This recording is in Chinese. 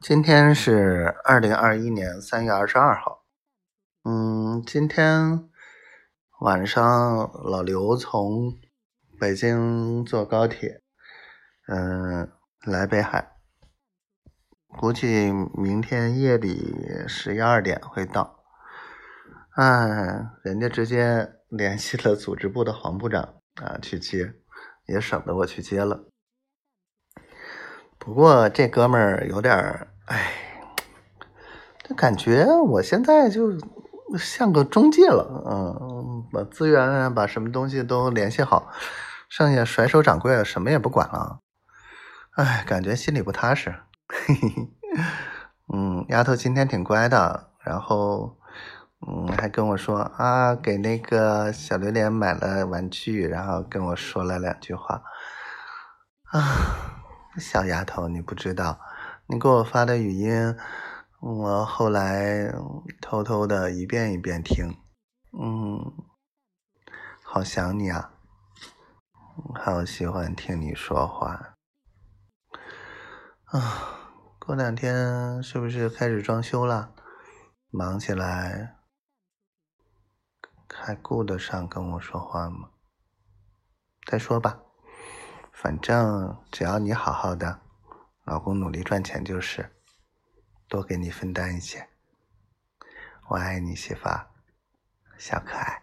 今天是二零二一年三月二十二号。嗯，今天晚上老刘从北京坐高铁，嗯，来北海，估计明天夜里十一二点会到。哎，人家直接联系了组织部的黄部长啊去接，也省得我去接了。不过这哥们儿有点儿，哎，就感觉我现在就像个中介了，嗯，把资源，把什么东西都联系好，剩下甩手掌柜了，什么也不管了，哎，感觉心里不踏实。嘿嘿嘿，嗯，丫头今天挺乖的，然后，嗯，还跟我说啊，给那个小榴莲买了玩具，然后跟我说了两句话，啊。小丫头，你不知道，你给我发的语音，我后来偷偷的一遍一遍听，嗯，好想你啊，好喜欢听你说话，啊，过两天是不是开始装修了？忙起来还顾得上跟我说话吗？再说吧。反正只要你好好的，老公努力赚钱就是，多给你分担一些。我爱你，媳妇，小可爱，